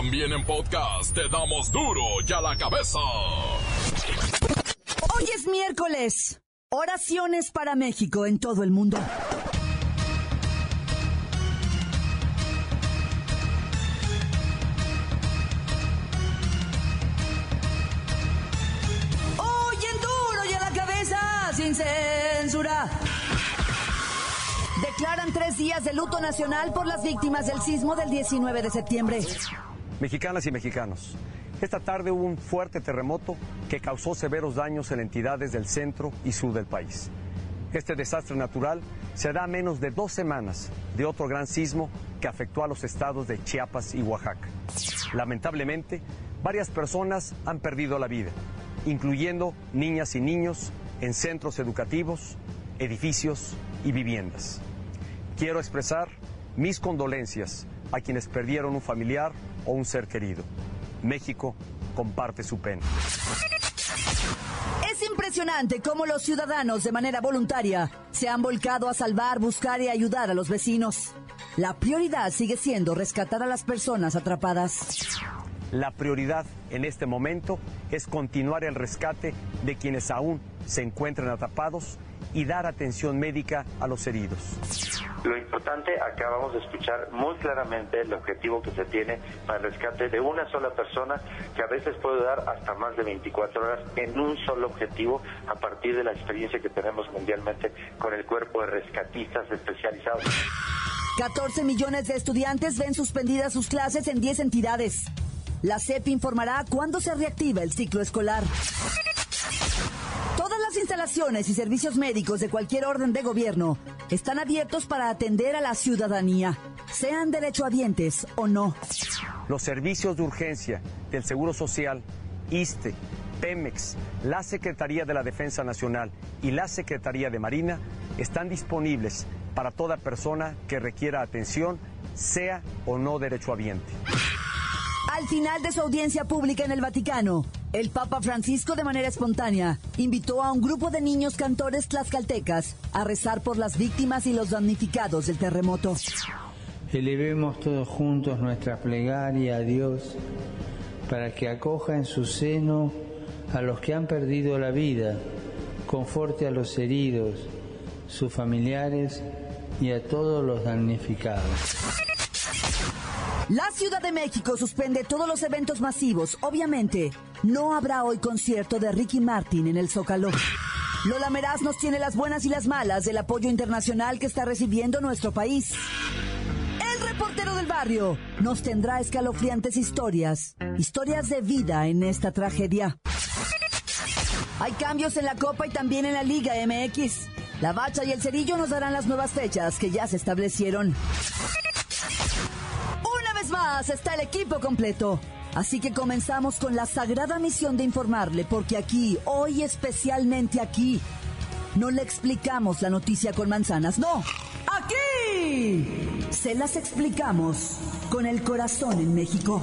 También en podcast te damos duro y a la cabeza. Hoy es miércoles. Oraciones para México en todo el mundo. Hoy en duro y a la cabeza, sin censura. Declaran tres días de luto nacional por las víctimas del sismo del 19 de septiembre. Mexicanas y mexicanos, esta tarde hubo un fuerte terremoto que causó severos daños en entidades del centro y sur del país. Este desastre natural se da a menos de dos semanas de otro gran sismo que afectó a los estados de Chiapas y Oaxaca. Lamentablemente, varias personas han perdido la vida, incluyendo niñas y niños en centros educativos, edificios y viviendas. Quiero expresar mis condolencias a quienes perdieron un familiar o un ser querido. México comparte su pena. Es impresionante cómo los ciudadanos de manera voluntaria se han volcado a salvar, buscar y ayudar a los vecinos. La prioridad sigue siendo rescatar a las personas atrapadas. La prioridad en este momento es continuar el rescate de quienes aún se encuentran atrapados y dar atención médica a los heridos. Lo importante, acabamos de escuchar muy claramente el objetivo que se tiene para el rescate de una sola persona, que a veces puede dar hasta más de 24 horas en un solo objetivo, a partir de la experiencia que tenemos mundialmente con el cuerpo de rescatistas especializados. 14 millones de estudiantes ven suspendidas sus clases en 10 entidades. La CEP informará cuándo se reactiva el ciclo escolar. Instalaciones y servicios médicos de cualquier orden de gobierno están abiertos para atender a la ciudadanía, sean derechohabientes o no. Los servicios de urgencia del Seguro Social, ISTE, Pemex, la Secretaría de la Defensa Nacional y la Secretaría de Marina están disponibles para toda persona que requiera atención, sea o no derechohabiente. Al final de su audiencia pública en el Vaticano, el Papa Francisco de manera espontánea invitó a un grupo de niños cantores tlaxcaltecas a rezar por las víctimas y los damnificados del terremoto. Elevemos todos juntos nuestra plegaria a Dios para que acoja en su seno a los que han perdido la vida, conforte a los heridos, sus familiares y a todos los damnificados. La Ciudad de México suspende todos los eventos masivos. Obviamente, no habrá hoy concierto de Ricky Martin en el Zócalo. Lola Meraz nos tiene las buenas y las malas del apoyo internacional que está recibiendo nuestro país. El reportero del barrio nos tendrá escalofriantes historias, historias de vida en esta tragedia. Hay cambios en la Copa y también en la Liga MX. La Bacha y el Cerillo nos darán las nuevas fechas que ya se establecieron. Más está el equipo completo. Así que comenzamos con la sagrada misión de informarle, porque aquí, hoy especialmente aquí, no le explicamos la noticia con manzanas, no. Aquí se las explicamos con el corazón en México.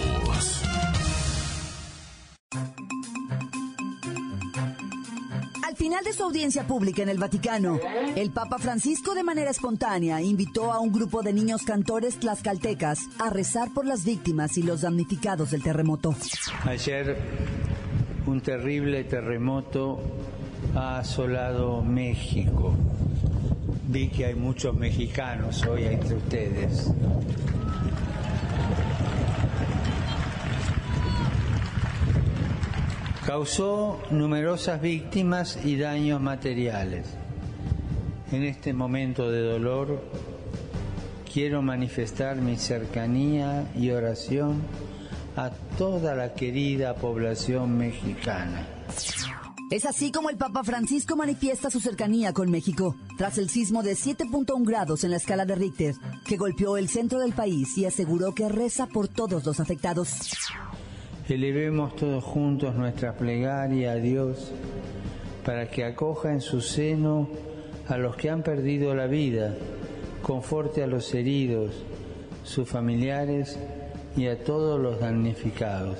Final de su audiencia pública en el Vaticano, el Papa Francisco de manera espontánea invitó a un grupo de niños cantores tlaxcaltecas a rezar por las víctimas y los damnificados del terremoto. Ayer un terrible terremoto ha asolado México. Vi que hay muchos mexicanos hoy entre ustedes. Causó numerosas víctimas y daños materiales. En este momento de dolor quiero manifestar mi cercanía y oración a toda la querida población mexicana. Es así como el Papa Francisco manifiesta su cercanía con México, tras el sismo de 7.1 grados en la escala de Richter, que golpeó el centro del país y aseguró que reza por todos los afectados. Elevemos todos juntos nuestra plegaria a Dios para que acoja en su seno a los que han perdido la vida, conforte a los heridos, sus familiares y a todos los damnificados.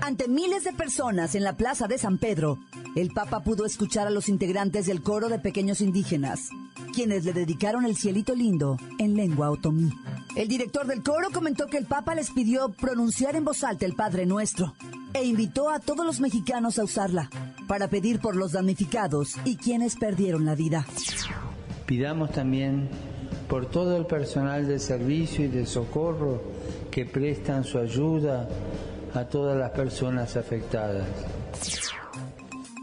Ante miles de personas en la plaza de San Pedro, el Papa pudo escuchar a los integrantes del coro de pequeños indígenas, quienes le dedicaron el cielito lindo en lengua otomí. El director del coro comentó que el Papa les pidió pronunciar en voz alta el Padre Nuestro e invitó a todos los mexicanos a usarla para pedir por los damnificados y quienes perdieron la vida. Pidamos también por todo el personal de servicio y de socorro que prestan su ayuda a todas las personas afectadas.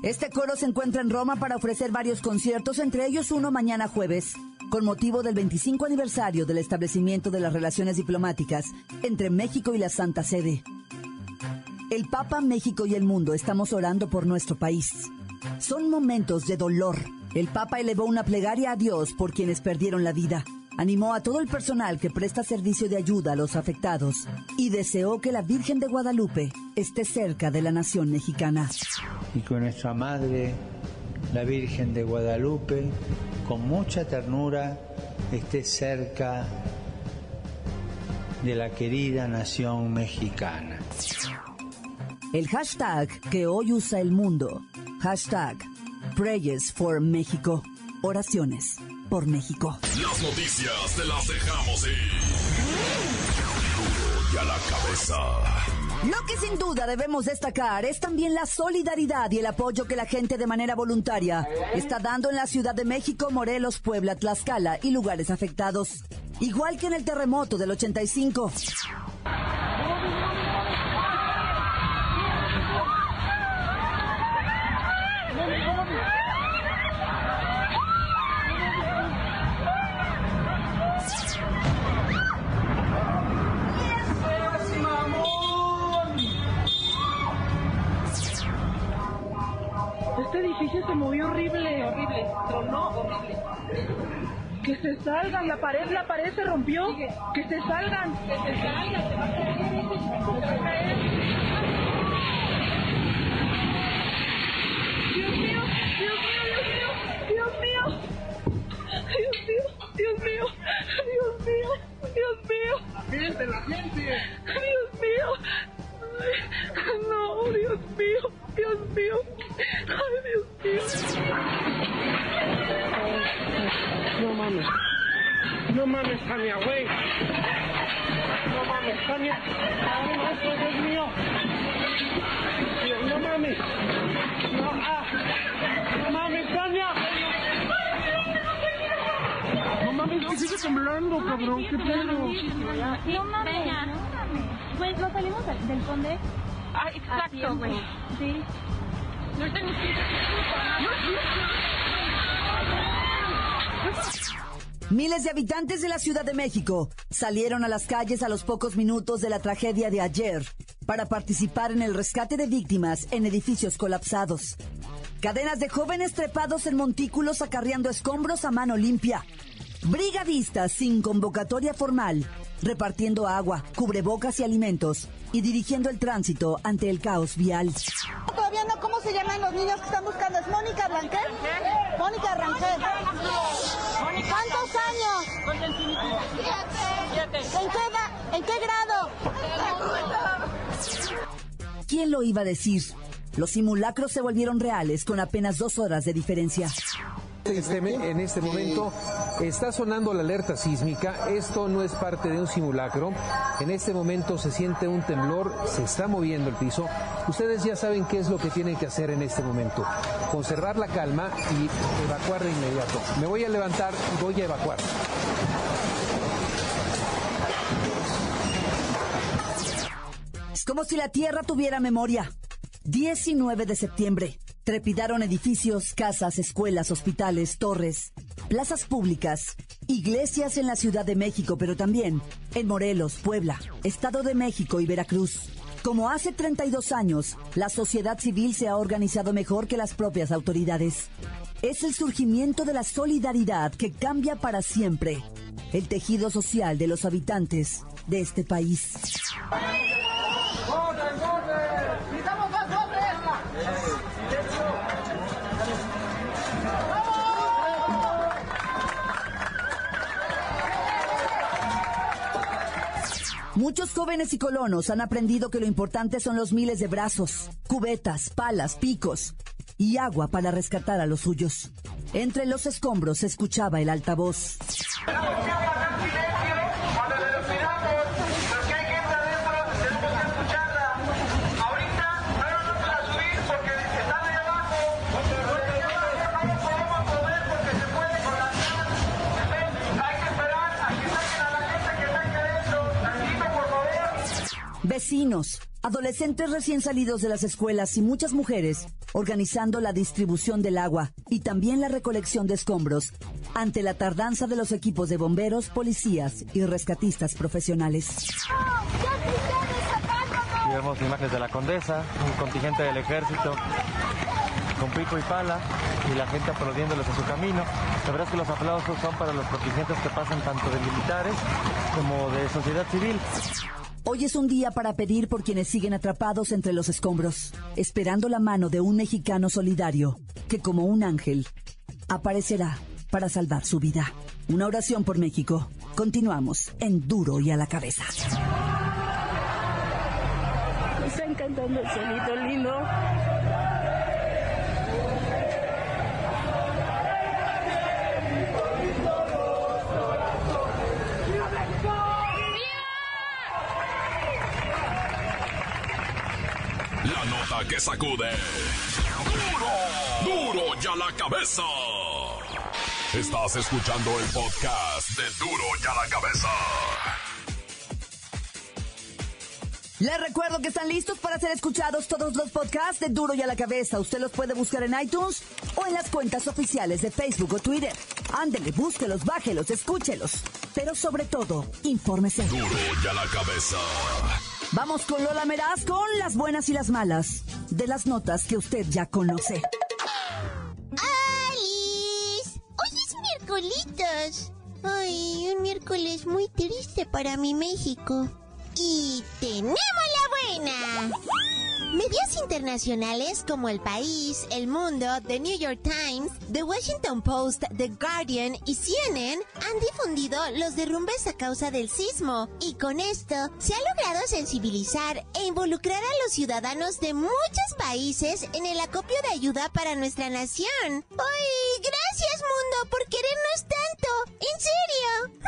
Este coro se encuentra en Roma para ofrecer varios conciertos, entre ellos uno mañana jueves, con motivo del 25 aniversario del establecimiento de las relaciones diplomáticas entre México y la Santa Sede. El Papa, México y el mundo estamos orando por nuestro país. Son momentos de dolor. El Papa elevó una plegaria a Dios por quienes perdieron la vida animó a todo el personal que presta servicio de ayuda a los afectados y deseó que la Virgen de Guadalupe esté cerca de la nación mexicana. Y con nuestra Madre, la Virgen de Guadalupe, con mucha ternura, esté cerca de la querida nación mexicana. El hashtag que hoy usa el mundo, hashtag Prayers for México, oraciones por México. Las noticias te las dejamos ir. y a la cabeza. Lo que sin duda debemos destacar es también la solidaridad y el apoyo que la gente de manera voluntaria está dando en la Ciudad de México, Morelos, Puebla, Tlaxcala y lugares afectados. Igual que en el terremoto del 85. Se movió horrible, horrible, tronó horrible. Que se salgan, la pared, la pared se rompió. Que se salgan. Que se salgan, se va a caer. Dios mío, Dios mío, Dios mío, Dios mío, Dios mío, Dios mío, Dios mío, Dios mío. La gente, Tania, güey. No mames, Tania. Ay, maestro, Dios mío. No mames. No, ah. No mames, Tania. No mames, que sigue temblando, cabrón. ¿Qué pedo? No mames. Pues nos salimos del, del conde. Ah, exacto, güey. Sí. Miles de habitantes de la Ciudad de México salieron a las calles a los pocos minutos de la tragedia de ayer para participar en el rescate de víctimas en edificios colapsados. Cadenas de jóvenes trepados en montículos acarreando escombros a mano limpia. Brigadistas sin convocatoria formal, repartiendo agua, cubrebocas y alimentos y dirigiendo el tránsito ante el caos vial. Todavía no, ¿cómo se llaman los niños que están buscando? ¿Es Mónica Blanquer? ¿En qué, ¿En qué grado? ¿Quién lo iba a decir? Los simulacros se volvieron reales con apenas dos horas de diferencia. Este en este momento está sonando la alerta sísmica. Esto no es parte de un simulacro. En este momento se siente un temblor, se está moviendo el piso. Ustedes ya saben qué es lo que tienen que hacer en este momento. Conservar la calma y evacuar de inmediato. Me voy a levantar y voy a evacuar. Es como si la Tierra tuviera memoria. 19 de septiembre. Trepidaron edificios, casas, escuelas, hospitales, torres, plazas públicas, iglesias en la Ciudad de México, pero también en Morelos, Puebla, Estado de México y Veracruz. Como hace 32 años, la sociedad civil se ha organizado mejor que las propias autoridades. Es el surgimiento de la solidaridad que cambia para siempre el tejido social de los habitantes de este país. Muchos jóvenes y colonos han aprendido que lo importante son los miles de brazos, cubetas, palas, picos y agua para rescatar a los suyos. Entre los escombros se escuchaba el altavoz. Vecinos, adolescentes recién salidos de las escuelas y muchas mujeres organizando la distribución del agua y también la recolección de escombros ante la tardanza de los equipos de bomberos, policías y rescatistas profesionales. vemos imágenes de la condesa, un contingente del ejército con pico y pala y la gente aplaudiéndoles a su camino. La verdad es que los aplausos son para los contingentes que pasan tanto de militares como de sociedad civil. Hoy es un día para pedir por quienes siguen atrapados entre los escombros, esperando la mano de un mexicano solidario que como un ángel aparecerá para salvar su vida. Una oración por México. Continuamos en Duro y a la cabeza. Me está encantando el solito lindo. Que sacude. ¡Duro! ¡Duro ya la cabeza! Estás escuchando el podcast de Duro ya la cabeza. Les recuerdo que están listos para ser escuchados todos los podcasts de Duro y a la cabeza. Usted los puede buscar en iTunes o en las cuentas oficiales de Facebook o Twitter. Ándele, búsquelos, bájelos, escúchelos. Pero sobre todo, infórmese. Duro y a la cabeza. Vamos con Lola Meraz con las buenas y las malas de las notas que usted ya conoce. ¡Alice! Hoy es miércoles. Ay, un miércoles muy triste para mi México. Y tenemos la buena. Medios internacionales como El País, El Mundo, The New York Times, The Washington Post, The Guardian y CNN han difundido los derrumbes a causa del sismo y con esto se ha logrado sensibilizar e involucrar a los ciudadanos de muchos países en el acopio de ayuda para nuestra nación. ¡Ay, gracias mundo por querernos tanto! ¡En serio!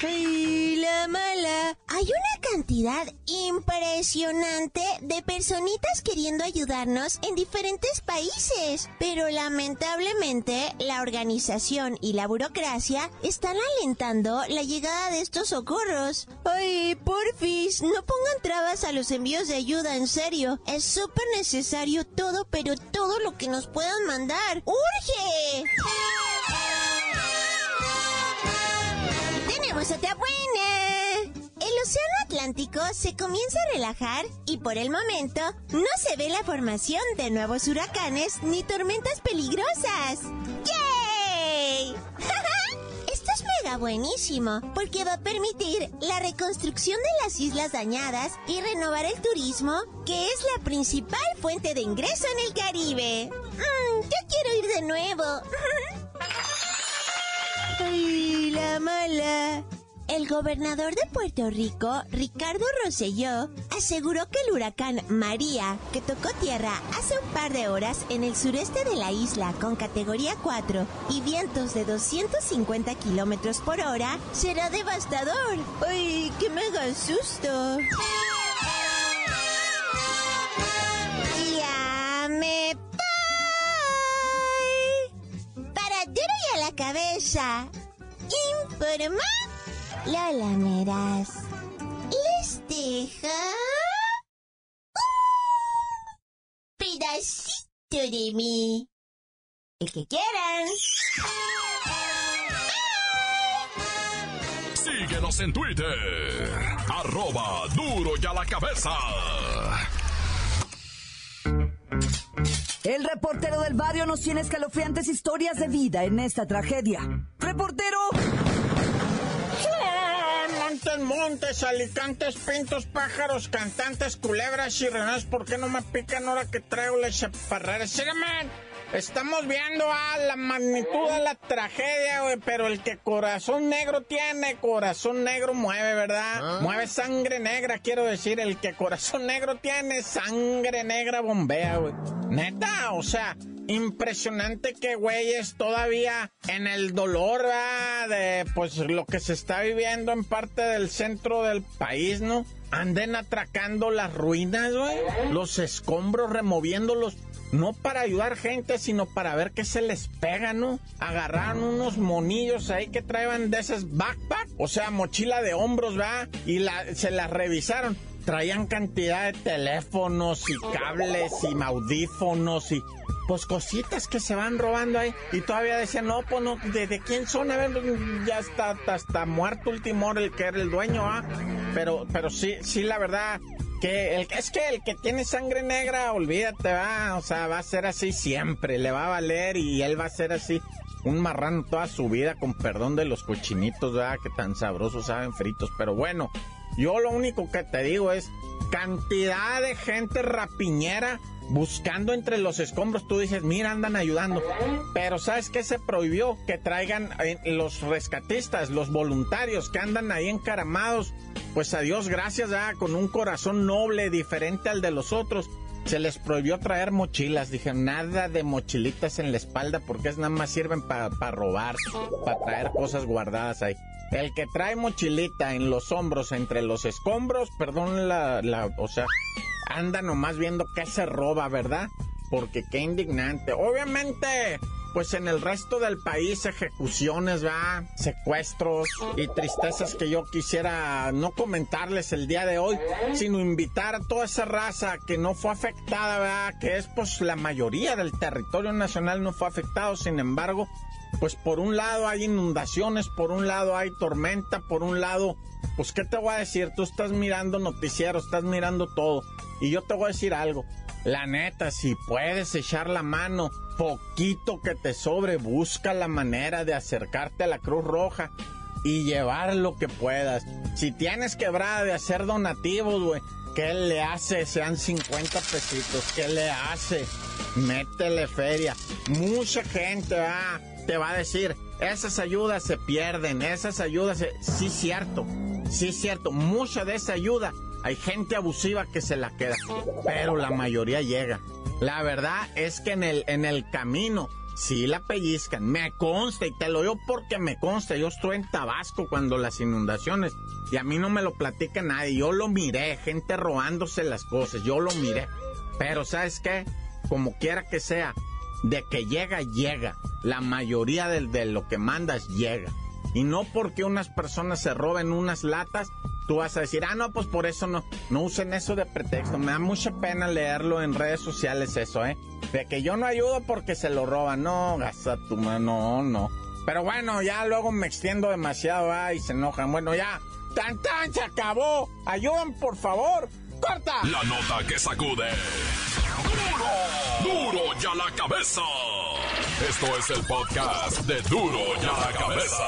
¡Ay, la mala! Hay una cantidad impresionante de personitas queriendo ayudarnos en diferentes países, pero lamentablemente la organización y la burocracia están alentando la llegada de estos socorros. ¡Ay, porfis! No pongan trabas a los envíos de ayuda, en serio. Es súper necesario todo, pero todo lo que nos puedan mandar. ¡Urge! otra buena. El océano Atlántico se comienza a relajar y por el momento no se ve la formación de nuevos huracanes ni tormentas peligrosas. ¡Yay! Esto es mega buenísimo porque va a permitir la reconstrucción de las islas dañadas y renovar el turismo, que es la principal fuente de ingreso en el Caribe. Mm, yo quiero ir de nuevo. ¡Ay, la mala! El gobernador de Puerto Rico, Ricardo Rosselló, aseguró que el huracán María, que tocó tierra hace un par de horas en el sureste de la isla con categoría 4 y vientos de 250 kilómetros por hora, será devastador. ¡Ay, qué mega susto! ¡Ya Para duro y a la cabeza. Informa Lola Meras. Les deja un pedacito de mí. El que quieran. Síguenos en Twitter. Arroba duro y a la cabeza. El reportero del barrio nos tiene escalofriantes historias de vida en esta tragedia. ¡Reportero! Montes, montes, alicantes, pintos, pájaros, cantantes, culebras y renas, ¿por qué no me pican ahora que traigo leche parrera? Síganme estamos viendo a la magnitud de la tragedia, güey, pero el que corazón negro tiene, corazón negro mueve, ¿verdad? Mueve sangre negra, quiero decir, el que corazón negro tiene, sangre negra bombea, güey. Neta, o sea, impresionante que güeyes todavía en el dolor ¿verdad? de pues lo que se está viviendo en parte del centro del país, ¿no? Anden atracando las ruinas, güey. Los escombros, removiéndolos. No para ayudar gente, sino para ver qué se les pega, ¿no? Agarraron unos monillos ahí que traían de esas backpack, o sea, mochila de hombros, ¿va? Y la, se las revisaron traían cantidad de teléfonos y cables y audífonos y pues cositas que se van robando ahí. Y todavía decían, no, pues no, ¿de, quién son? Ya está, está, muerto el timor el que era el dueño, ¿ah? Pero, pero sí, sí, la verdad, que el, es que el que tiene sangre negra, olvídate, va, o sea, va a ser así siempre, le va a valer y él va a ser así. Un marrano toda su vida, con perdón de los cochinitos, ¿verdad? Que tan sabrosos saben fritos. Pero bueno, yo lo único que te digo es cantidad de gente rapiñera buscando entre los escombros. Tú dices, mira, andan ayudando. Pero ¿sabes qué se prohibió? Que traigan eh, los rescatistas, los voluntarios que andan ahí encaramados. Pues a Dios gracias, ya con un corazón noble, diferente al de los otros. Se les prohibió traer mochilas. Dije, nada de mochilitas en la espalda porque es nada más sirven para robar, para traer cosas guardadas ahí. El que trae mochilita en los hombros entre los escombros, perdón la, la, o sea, anda nomás viendo qué se roba, ¿verdad? Porque qué indignante. Obviamente, pues en el resto del país ejecuciones, va, secuestros y tristezas que yo quisiera no comentarles el día de hoy, sino invitar a toda esa raza que no fue afectada, ¿verdad? Que es pues la mayoría del territorio nacional no fue afectado, sin embargo, pues por un lado hay inundaciones, por un lado hay tormenta, por un lado, pues qué te voy a decir, tú estás mirando noticieros, estás mirando todo, y yo te voy a decir algo, la neta, si puedes echar la mano, poquito que te sobre, busca la manera de acercarte a la Cruz Roja y llevar lo que puedas. Si tienes quebrada de hacer donativos, güey, ¿qué le hace? Sean 50 pesitos, ¿qué le hace? Métele feria. Mucha gente va te va a decir, esas ayudas se pierden, esas ayudas se... Sí, cierto, sí, cierto, mucha de esa ayuda hay gente abusiva que se la queda, pero la mayoría llega. La verdad es que en el, en el camino sí la pellizcan, me consta y te lo digo porque me consta, yo estuve en Tabasco cuando las inundaciones y a mí no me lo platica nadie, yo lo miré, gente robándose las cosas, yo lo miré, pero ¿sabes qué? Como quiera que sea, de que llega, llega. La mayoría de, de, lo que mandas llega. Y no porque unas personas se roben unas latas, tú vas a decir, ah, no, pues por eso no. No usen eso de pretexto. Me da mucha pena leerlo en redes sociales eso, ¿eh? De que yo no ayudo porque se lo roban. No, gasta tu mano, no, no. Pero bueno, ya luego me extiendo demasiado, ah, y se enojan. Bueno, ya. ¡Tan, tan! ¡Se acabó! ¡Ayuden, por favor! ¡Corta! La nota que sacude. Duro ya la cabeza. Esto es el podcast de Duro ya la cabeza.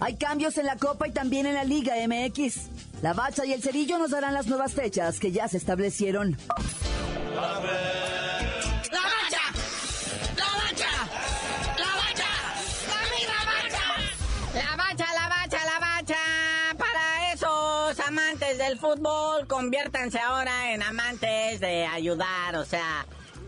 Hay cambios en la Copa y también en la Liga MX. La Bacha y el Cerillo nos darán las nuevas fechas que ya se establecieron. El fútbol, conviértanse ahora en amantes de ayudar, o sea,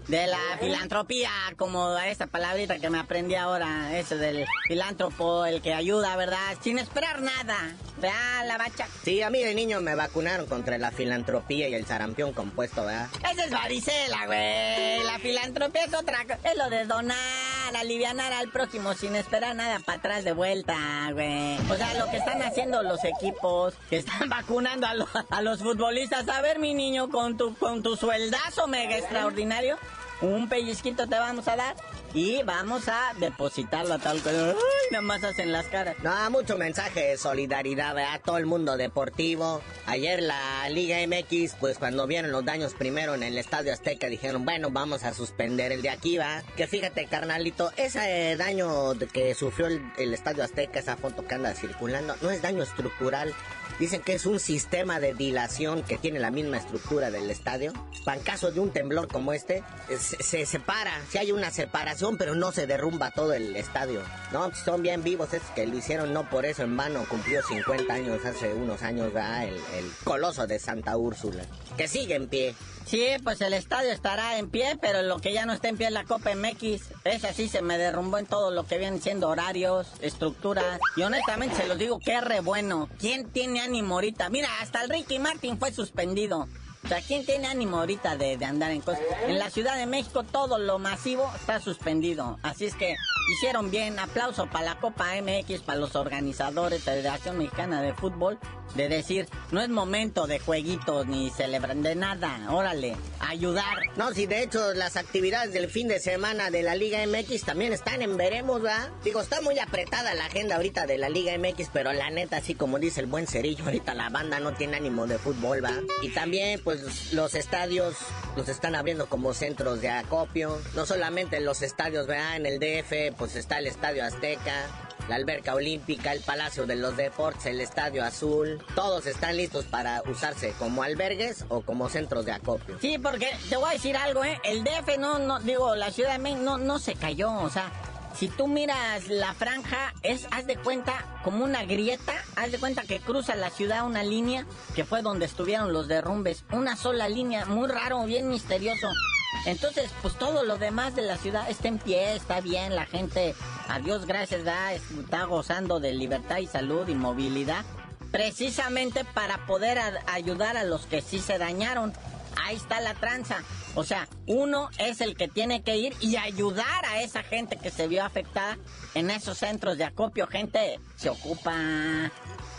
de la filantropía, como esta palabrita que me aprendí ahora, eso del filántropo, el que ayuda, ¿verdad? Sin esperar nada. ¿Verdad, la bacha? Sí, a mí de niño me vacunaron contra la filantropía y el sarampión compuesto, ¿verdad? Esa es varicela, güey. La filantropía es otra cosa. Es lo de donar, alivianar al próximo sin esperar nada para atrás de vuelta, güey. O sea, lo que están haciendo los equipos, que están vacunando a, a los futbolistas. A ver, mi niño, con tu, con tu sueldazo mega extraordinario un pellizquito te vamos a dar y vamos a depositarlo a tal cosa. Ay, nada más hacen las caras. No, mucho mensaje de solidaridad a todo el mundo deportivo. Ayer la Liga MX, pues cuando vieron los daños primero en el Estadio Azteca, dijeron, bueno, vamos a suspender el de aquí, va. Que fíjate, carnalito, ese daño que sufrió el, el Estadio Azteca, esa foto que anda circulando, no es daño estructural. Dicen que es un sistema de dilación que tiene la misma estructura del estadio. Para en caso de un temblor como este, se, se separa. Si hay una separación, pero no se derrumba todo el estadio. No, son bien vivos. Es que lo hicieron no por eso en vano. Cumplió 50 años hace unos años. El, el coloso de Santa Úrsula. Que sigue en pie. Sí, pues el estadio estará en pie, pero lo que ya no está en pie es la Copa MX. Esa sí se me derrumbó en todo lo que vienen siendo horarios, estructuras. Y honestamente se los digo, qué re bueno. ¿Quién tiene ánimo ahorita? Mira, hasta el Ricky Martin fue suspendido. O sea, ¿quién tiene ánimo ahorita de, de andar en cosas? En la Ciudad de México todo lo masivo está suspendido. Así es que hicieron bien. Aplauso para la Copa MX, para los organizadores, Federación Mexicana de Fútbol, de decir, no es momento de jueguitos ni celebrar de nada. Órale, ayudar. No, si de hecho las actividades del fin de semana de la Liga MX también están en veremos, ¿verdad? Digo, está muy apretada la agenda ahorita de la Liga MX, pero la neta, así como dice el buen Cerillo, ahorita la banda no tiene ánimo de fútbol, ¿va? Y también, pues los estadios los están abriendo como centros de acopio. No solamente en los estadios, ¿verdad? En el DF, pues está el Estadio Azteca, la alberca olímpica, el Palacio de los Deportes, el Estadio Azul, todos están listos para usarse como albergues o como centros de acopio. Sí, porque te voy a decir algo, ¿eh? El DF no, no, digo, la Ciudad de México no, no se cayó, o sea, si tú miras la franja, es, haz de cuenta, como una grieta, haz de cuenta que cruza la ciudad una línea, que fue donde estuvieron los derrumbes, una sola línea, muy raro, bien misterioso. Entonces, pues todo lo demás de la ciudad está en pie, está bien, la gente, a Dios gracias, está gozando de libertad y salud y movilidad, precisamente para poder ayudar a los que sí se dañaron. Ahí está la tranza. O sea, uno es el que tiene que ir y ayudar a esa gente que se vio afectada en esos centros de acopio. Gente se ocupa,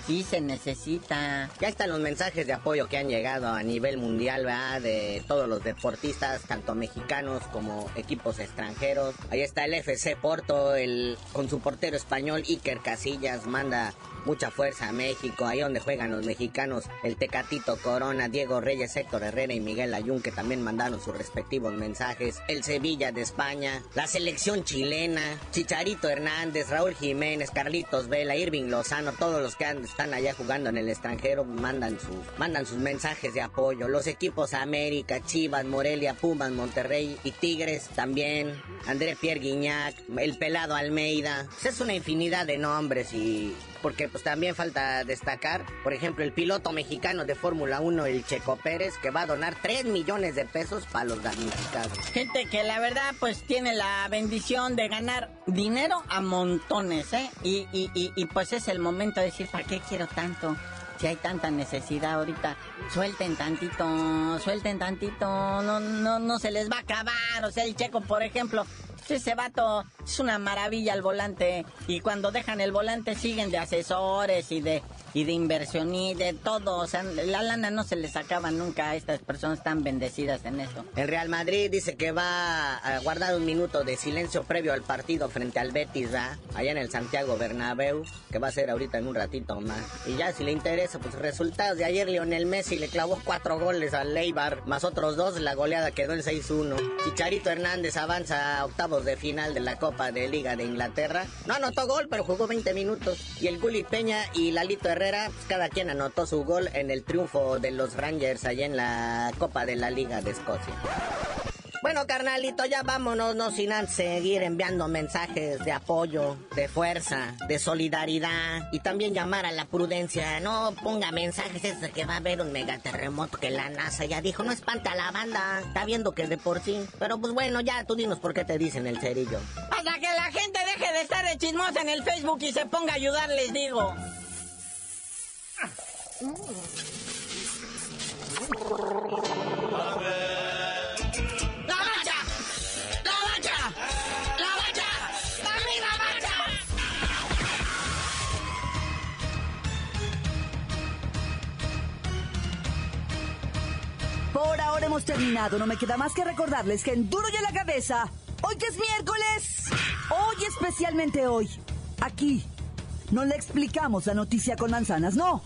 sí se necesita. Ya están los mensajes de apoyo que han llegado a nivel mundial, ¿verdad? De todos los deportistas, tanto mexicanos como equipos extranjeros. Ahí está el FC Porto, el, con su portero español Iker Casillas, manda mucha fuerza a México, ahí donde juegan los mexicanos, el Tecatito Corona, Diego Reyes, Héctor Herrera y Miguel Ayun, que también mandaron sus respectivos mensajes, el Sevilla de España, la selección chilena, Chicharito Hernández, Raúl Jiménez, Carlitos Vela, Irving Lozano, todos los que han- están allá jugando en el extranjero mandan sus, mandan sus mensajes de apoyo, los equipos América, Chivas, Morelia, Pumas, Monterrey y Tigres también, André Pierre Guignac, el pelado Almeida, Pues es una infinidad de nombres y porque pues también falta destacar, por ejemplo, el piloto mexicano de Fórmula 1, el Checo Pérez, que va a donar 3 millones de pesos para los damnificados. Gente que la verdad pues tiene la bendición de ganar dinero a montones, ¿eh? Y, y, y, y, pues es el momento de decir, ¿para qué quiero tanto? Si hay tanta necesidad ahorita, suelten tantito, suelten tantito, no, no, no se les va a acabar. O sea, el checo, por ejemplo, ese vato es una maravilla al volante. Y cuando dejan el volante siguen de asesores y de, y de inversión y de todo. O sea, la lana no se les acaba nunca a estas personas tan bendecidas en esto. El Real Madrid dice que va a guardar un minuto de silencio previo al partido frente al Betis, ¿verdad? Allá en el Santiago Bernabéu, que va a ser ahorita en un ratito más. Y ya si le interesa, pues resultados de ayer Lionel Messi le clavó cuatro goles al Leibar, más otros dos, la goleada quedó en 6-1. Chicharito Hernández avanza a octavos de final de la Copa de Liga de Inglaterra. No anotó gol, pero jugó 20 minutos. Y el Gulli Peña y Lalito Herrera, pues cada quien anotó su gol en el triunfo de los Rangers allá en la Copa de la Liga de Escocia. Bueno, carnalito, ya vámonos, no sin antes seguir enviando mensajes de apoyo, de fuerza, de solidaridad y también llamar a la prudencia. No ponga mensajes es de que va a haber un megaterremoto que la NASA ya dijo. No espanta a la banda, está viendo que de por sí. Pero pues bueno, ya tú dinos por qué te dicen el cerillo. Hasta que la gente deje de estar de chismosa en el Facebook y se ponga a ayudar, les digo. ¡La bacha! ¡La bacha! ¡La bacha! ¡Arriba, bacha! Por ahora hemos terminado. No me queda más que recordarles que en Duro y a la Cabeza, Hoy que es miércoles. Hoy, especialmente hoy. Aquí. No le explicamos la noticia con manzanas, no.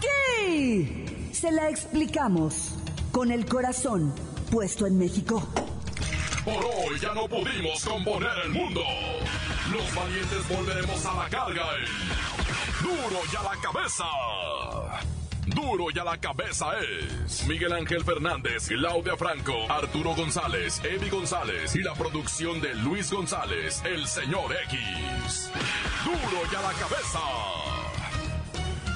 Aquí. Se la explicamos con el corazón puesto en México. Por hoy ya no pudimos componer el mundo. Los valientes volveremos a la carga. y Duro y a la cabeza. Duro y a la cabeza es Miguel Ángel Fernández, Claudia Franco, Arturo González, Eddie González y la producción de Luis González, el señor X. Duro y a la cabeza.